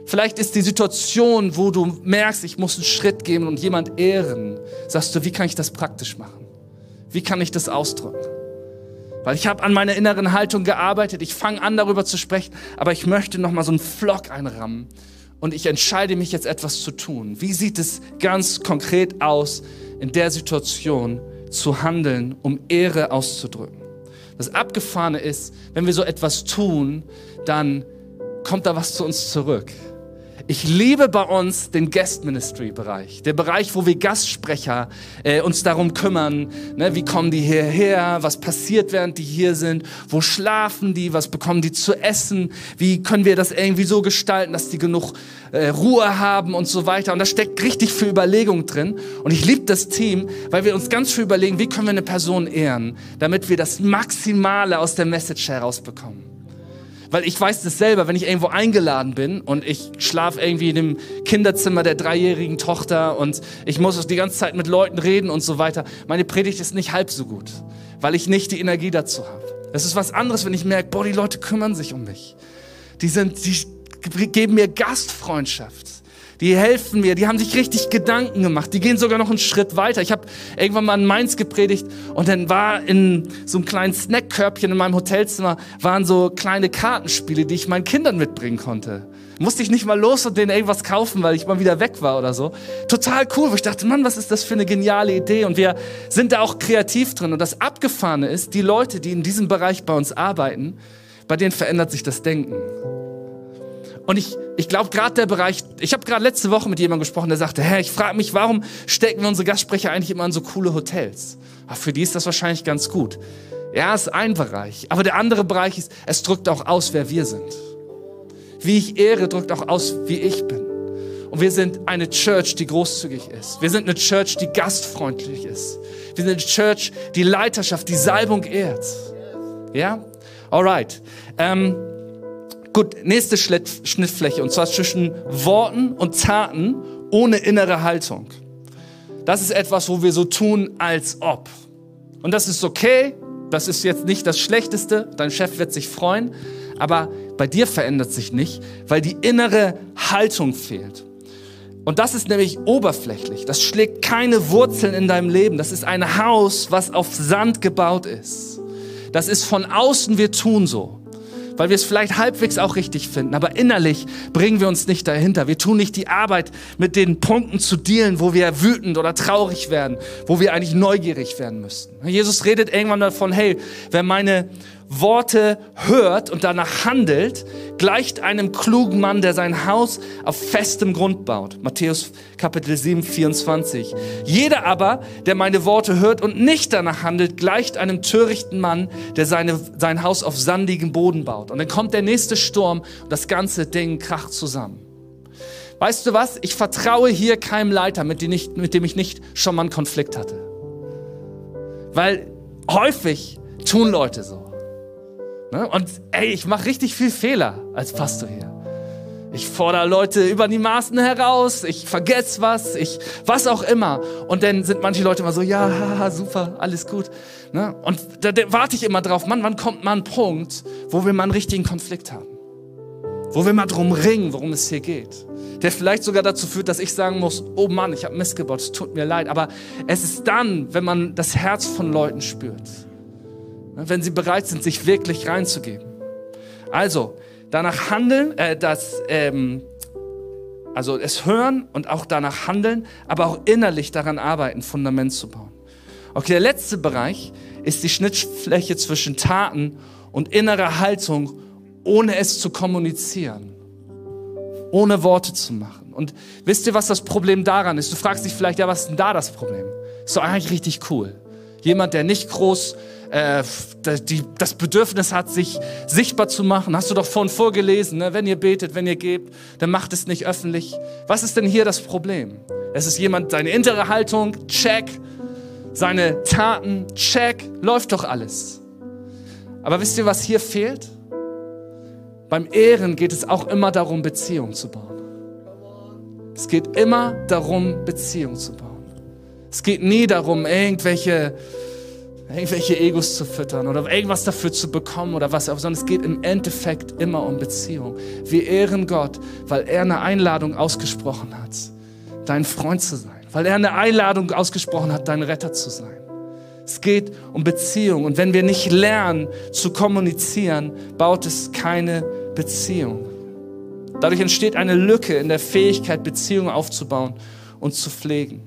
Vielleicht ist die Situation, wo du merkst, ich muss einen Schritt gehen und jemand ehren, sagst du, wie kann ich das praktisch machen? Wie kann ich das ausdrücken? Weil ich habe an meiner inneren Haltung gearbeitet, ich fange an darüber zu sprechen, aber ich möchte noch mal so einen Flock einrammen, und ich entscheide mich jetzt etwas zu tun. Wie sieht es ganz konkret aus, in der Situation zu handeln, um Ehre auszudrücken? Das Abgefahrene ist, wenn wir so etwas tun, dann kommt da was zu uns zurück. Ich liebe bei uns den Guest Ministry Bereich, der Bereich, wo wir Gastsprecher äh, uns darum kümmern, ne, wie kommen die hierher, was passiert, während die hier sind, wo schlafen die, was bekommen die zu essen, wie können wir das irgendwie so gestalten, dass die genug äh, Ruhe haben und so weiter. Und da steckt richtig viel Überlegung drin. Und ich liebe das Team, weil wir uns ganz viel überlegen, wie können wir eine Person ehren, damit wir das Maximale aus der Message herausbekommen. Weil ich weiß das selber, wenn ich irgendwo eingeladen bin und ich schlafe irgendwie in dem Kinderzimmer der dreijährigen Tochter und ich muss die ganze Zeit mit Leuten reden und so weiter. Meine Predigt ist nicht halb so gut, weil ich nicht die Energie dazu habe. Das ist was anderes, wenn ich merke, boah, die Leute kümmern sich um mich. Die sind, die geben mir Gastfreundschaft die helfen mir, die haben sich richtig Gedanken gemacht, die gehen sogar noch einen Schritt weiter. Ich habe irgendwann mal in Mainz gepredigt und dann war in so einem kleinen Snackkörbchen in meinem Hotelzimmer waren so kleine Kartenspiele, die ich meinen Kindern mitbringen konnte. Musste ich nicht mal los und denen irgendwas kaufen, weil ich mal wieder weg war oder so. Total cool, wo ich dachte, Mann, was ist das für eine geniale Idee? Und wir sind da auch kreativ drin. Und das Abgefahrene ist, die Leute, die in diesem Bereich bei uns arbeiten, bei denen verändert sich das Denken. Und ich, ich glaube, gerade der Bereich, ich habe gerade letzte Woche mit jemandem gesprochen, der sagte, hä, ich frage mich, warum stecken wir unsere Gastsprecher eigentlich immer in so coole Hotels? Ach, für die ist das wahrscheinlich ganz gut. Ja, ist ein Bereich. Aber der andere Bereich ist, es drückt auch aus, wer wir sind. Wie ich ehre, drückt auch aus, wie ich bin. Und wir sind eine Church, die großzügig ist. Wir sind eine Church, die gastfreundlich ist. Wir sind eine Church, die Leiterschaft, die Salbung ehrt. Ja? Alright. Ähm, Gut, nächste Schnittfläche, und zwar zwischen Worten und Taten ohne innere Haltung. Das ist etwas, wo wir so tun, als ob. Und das ist okay, das ist jetzt nicht das Schlechteste, dein Chef wird sich freuen, aber bei dir verändert sich nicht, weil die innere Haltung fehlt. Und das ist nämlich oberflächlich. Das schlägt keine Wurzeln in deinem Leben. Das ist ein Haus, was auf Sand gebaut ist. Das ist von außen, wir tun so weil wir es vielleicht halbwegs auch richtig finden, aber innerlich bringen wir uns nicht dahinter. Wir tun nicht die Arbeit, mit den Punkten zu dealen, wo wir wütend oder traurig werden, wo wir eigentlich neugierig werden müssten. Jesus redet irgendwann davon, hey, wer meine Worte hört und danach handelt, gleicht einem klugen Mann, der sein Haus auf festem Grund baut. Matthäus Kapitel 7, 24. Jeder aber, der meine Worte hört und nicht danach handelt, gleicht einem törichten Mann, der seine, sein Haus auf sandigem Boden baut. Und dann kommt der nächste Sturm und das ganze Ding kracht zusammen. Weißt du was? Ich vertraue hier keinem Leiter, mit dem ich, mit dem ich nicht schon mal einen Konflikt hatte. Weil häufig tun Leute so. Ne? Und ey, ich mache richtig viel Fehler als Pastor hier. Ich fordere Leute über die Maßen heraus, ich vergesse was, ich was auch immer. Und dann sind manche Leute immer so, ja, haha, super, alles gut. Ne? Und da, da warte ich immer drauf, Mann, wann kommt mal ein Punkt, wo wir mal einen richtigen Konflikt haben? Wo wir mal drum ringen, worum es hier geht. Der vielleicht sogar dazu führt, dass ich sagen muss, oh Mann, ich habe Mist gebaut, es tut mir leid. Aber es ist dann, wenn man das Herz von Leuten spürt wenn sie bereit sind, sich wirklich reinzugeben. Also, danach handeln, äh, das, ähm, also es hören und auch danach handeln, aber auch innerlich daran arbeiten, Fundament zu bauen. Okay, der letzte Bereich ist die Schnittfläche zwischen Taten und innerer Haltung, ohne es zu kommunizieren, ohne Worte zu machen. Und wisst ihr, was das Problem daran ist? Du fragst dich vielleicht, ja, was ist denn da das Problem? Ist doch eigentlich richtig cool. Jemand, der nicht groß äh, die, das Bedürfnis hat, sich sichtbar zu machen. Hast du doch vorhin vorgelesen, ne? wenn ihr betet, wenn ihr gebt, dann macht es nicht öffentlich. Was ist denn hier das Problem? Es ist jemand, seine innere Haltung, check, seine Taten, check, läuft doch alles. Aber wisst ihr, was hier fehlt? Beim Ehren geht es auch immer darum, Beziehung zu bauen. Es geht immer darum, Beziehung zu bauen. Es geht nie darum, irgendwelche, irgendwelche Egos zu füttern oder irgendwas dafür zu bekommen oder was auch, sondern es geht im Endeffekt immer um Beziehung. Wir ehren Gott, weil er eine Einladung ausgesprochen hat, dein Freund zu sein, weil er eine Einladung ausgesprochen hat, dein Retter zu sein. Es geht um Beziehung und wenn wir nicht lernen zu kommunizieren, baut es keine Beziehung. Dadurch entsteht eine Lücke in der Fähigkeit, Beziehungen aufzubauen und zu pflegen.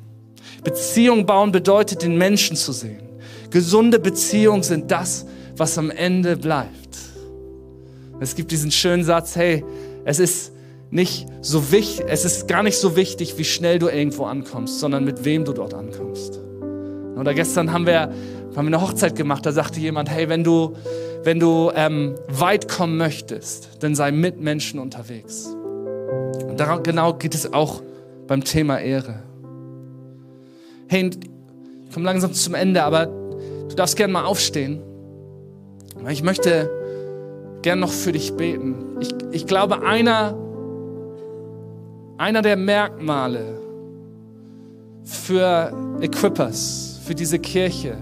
Beziehung bauen bedeutet, den Menschen zu sehen. Gesunde Beziehungen sind das, was am Ende bleibt. Es gibt diesen schönen Satz, hey, es ist nicht so wichtig, es ist gar nicht so wichtig, wie schnell du irgendwo ankommst, sondern mit wem du dort ankommst. Oder gestern haben wir, haben wir eine Hochzeit gemacht, da sagte jemand, hey, wenn du, wenn du ähm, weit kommen möchtest, dann sei mit Menschen unterwegs. Und daran genau geht es auch beim Thema Ehre. Hey, ich komme langsam zum Ende, aber du darfst gerne mal aufstehen. Ich möchte gern noch für dich beten. Ich, ich glaube, einer, einer der Merkmale für Equippers, für diese Kirche,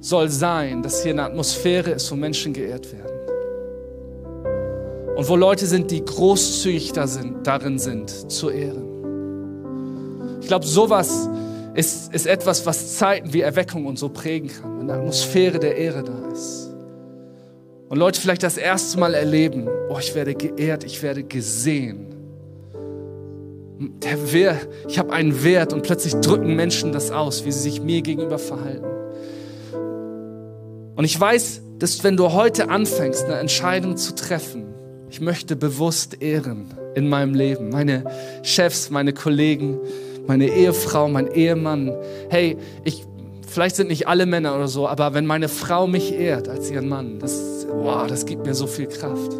soll sein, dass hier eine Atmosphäre ist, wo Menschen geehrt werden. Und wo Leute sind, die großzügig da sind, darin sind, zu ehren. Ich glaube, sowas ist, ist etwas, was Zeiten wie Erweckung und so prägen kann, wenn eine Atmosphäre der Ehre da ist. Und Leute vielleicht das erste Mal erleben, oh, ich werde geehrt, ich werde gesehen. Der Wert, ich habe einen Wert und plötzlich drücken Menschen das aus, wie sie sich mir gegenüber verhalten. Und ich weiß, dass wenn du heute anfängst, eine Entscheidung zu treffen, ich möchte bewusst ehren in meinem Leben, meine Chefs, meine Kollegen, meine Ehefrau, mein Ehemann. Hey, ich, vielleicht sind nicht alle Männer oder so, aber wenn meine Frau mich ehrt als ihren Mann, das, wow, das gibt mir so viel Kraft.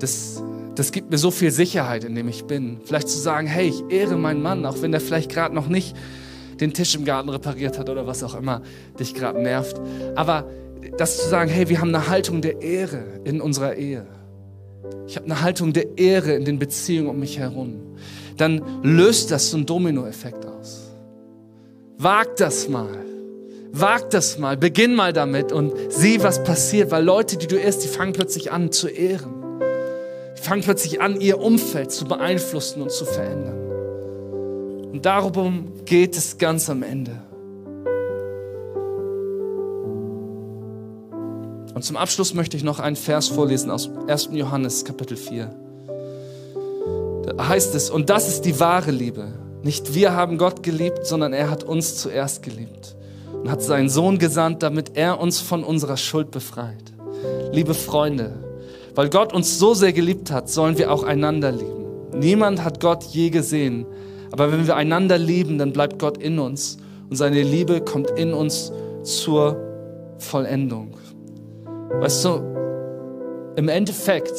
Das, das gibt mir so viel Sicherheit, in dem ich bin. Vielleicht zu sagen, hey, ich ehre meinen Mann, auch wenn der vielleicht gerade noch nicht den Tisch im Garten repariert hat oder was auch immer dich gerade nervt. Aber das zu sagen, hey, wir haben eine Haltung der Ehre in unserer Ehe. Ich habe eine Haltung der Ehre in den Beziehungen um mich herum dann löst das so einen Dominoeffekt aus. Wag das mal. Wag das mal. Beginn mal damit und sieh, was passiert, weil Leute, die du erst, die fangen plötzlich an zu ehren. Die fangen plötzlich an, ihr Umfeld zu beeinflussen und zu verändern. Und darum geht es ganz am Ende. Und zum Abschluss möchte ich noch einen Vers vorlesen aus 1. Johannes Kapitel 4 heißt es, und das ist die wahre Liebe. Nicht wir haben Gott geliebt, sondern er hat uns zuerst geliebt und hat seinen Sohn gesandt, damit er uns von unserer Schuld befreit. Liebe Freunde, weil Gott uns so sehr geliebt hat, sollen wir auch einander lieben. Niemand hat Gott je gesehen, aber wenn wir einander lieben, dann bleibt Gott in uns und seine Liebe kommt in uns zur Vollendung. Weißt du, im Endeffekt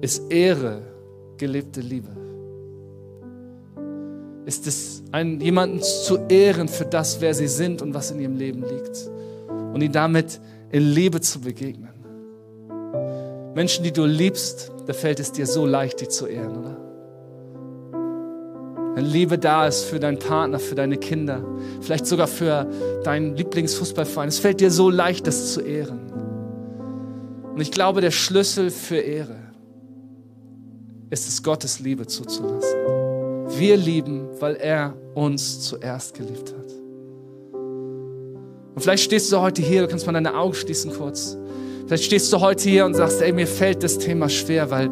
ist Ehre gelebte Liebe. Ist es, einen, jemanden zu ehren für das, wer sie sind und was in ihrem Leben liegt. Und ihnen damit in Liebe zu begegnen. Menschen, die du liebst, da fällt es dir so leicht, die zu ehren, oder? Wenn Liebe da ist für deinen Partner, für deine Kinder, vielleicht sogar für deinen Lieblingsfußballverein, es fällt dir so leicht, das zu ehren. Und ich glaube, der Schlüssel für Ehre ist es Gottes Liebe zuzulassen. Wir lieben, weil er uns zuerst geliebt hat. Und vielleicht stehst du heute hier, du kannst mal deine Augen schließen kurz. Vielleicht stehst du heute hier und sagst, ey, mir fällt das Thema schwer, weil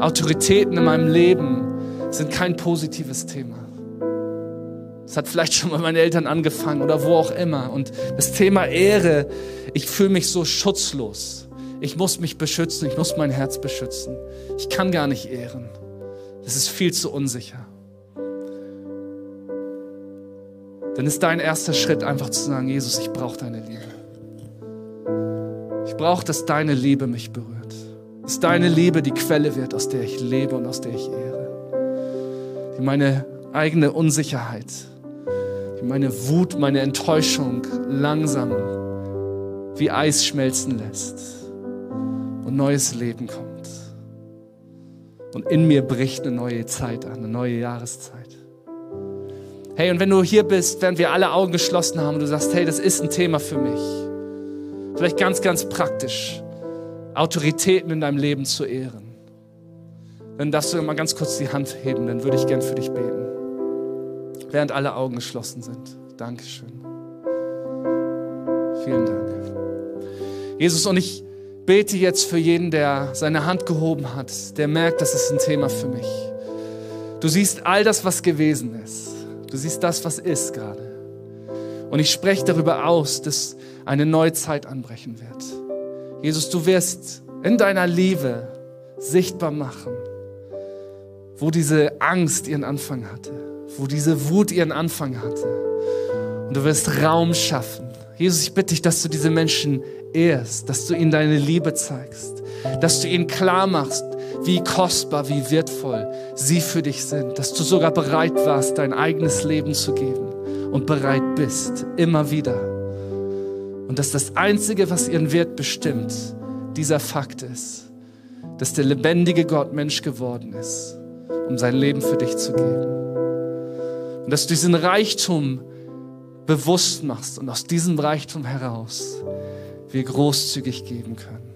Autoritäten in meinem Leben sind kein positives Thema. Es hat vielleicht schon mal meine Eltern angefangen oder wo auch immer. Und das Thema Ehre, ich fühle mich so schutzlos. Ich muss mich beschützen, ich muss mein Herz beschützen. Ich kann gar nicht ehren. Das ist viel zu unsicher. Dann ist dein erster Schritt einfach zu sagen, Jesus, ich brauche deine Liebe. Ich brauche, dass deine Liebe mich berührt. Dass deine Liebe die Quelle wird, aus der ich lebe und aus der ich ehre. Die meine eigene Unsicherheit wie meine Wut, meine Enttäuschung langsam wie Eis schmelzen lässt und neues Leben kommt. Und in mir bricht eine neue Zeit an, eine neue Jahreszeit. Hey, und wenn du hier bist, während wir alle Augen geschlossen haben und du sagst, hey, das ist ein Thema für mich. Vielleicht ganz, ganz praktisch, Autoritäten in deinem Leben zu ehren. Dann darfst du mal ganz kurz die Hand heben, dann würde ich gern für dich beten während alle Augen geschlossen sind. Dankeschön. Vielen Dank. Jesus, und ich bete jetzt für jeden, der seine Hand gehoben hat, der merkt, das ist ein Thema für mich. Du siehst all das, was gewesen ist. Du siehst das, was ist gerade. Und ich spreche darüber aus, dass eine neue Zeit anbrechen wird. Jesus, du wirst in deiner Liebe sichtbar machen, wo diese Angst ihren Anfang hatte wo diese Wut ihren Anfang hatte. Und du wirst Raum schaffen. Jesus, ich bitte dich, dass du diese Menschen ehrst, dass du ihnen deine Liebe zeigst, dass du ihnen klar machst, wie kostbar, wie wertvoll sie für dich sind, dass du sogar bereit warst, dein eigenes Leben zu geben und bereit bist, immer wieder. Und dass das Einzige, was ihren Wert bestimmt, dieser Fakt ist, dass der lebendige Gott Mensch geworden ist, um sein Leben für dich zu geben. Und dass du diesen Reichtum bewusst machst und aus diesem Reichtum heraus wir großzügig geben können.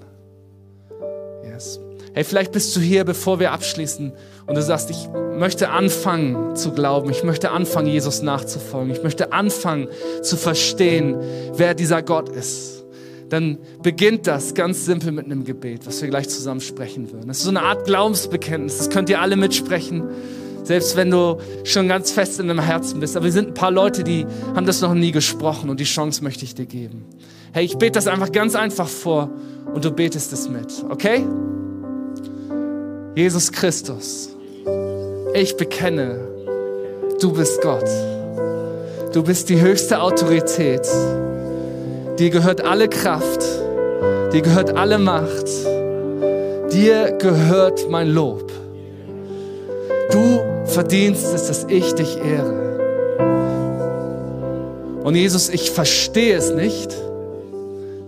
Yes. Hey, vielleicht bist du hier, bevor wir abschließen und du sagst, ich möchte anfangen zu glauben, ich möchte anfangen, Jesus nachzufolgen, ich möchte anfangen zu verstehen, wer dieser Gott ist. Dann beginnt das ganz simpel mit einem Gebet, was wir gleich zusammen sprechen würden. Das ist so eine Art Glaubensbekenntnis, das könnt ihr alle mitsprechen. Selbst wenn du schon ganz fest in deinem Herzen bist. Aber wir sind ein paar Leute, die haben das noch nie gesprochen und die Chance möchte ich dir geben. Hey, ich bete das einfach ganz einfach vor und du betest es mit, okay? Jesus Christus, ich bekenne, du bist Gott. Du bist die höchste Autorität. Dir gehört alle Kraft. Dir gehört alle Macht. Dir gehört mein Lob. Verdienst es, dass ich dich ehre. Und Jesus, ich verstehe es nicht,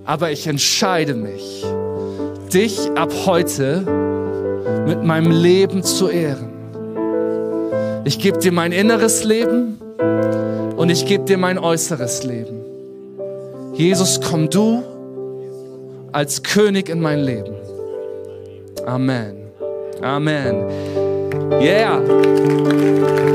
aber ich entscheide mich, dich ab heute mit meinem Leben zu ehren. Ich gebe dir mein inneres Leben und ich gebe dir mein äußeres Leben. Jesus, komm du als König in mein Leben. Amen. Amen. Yeah.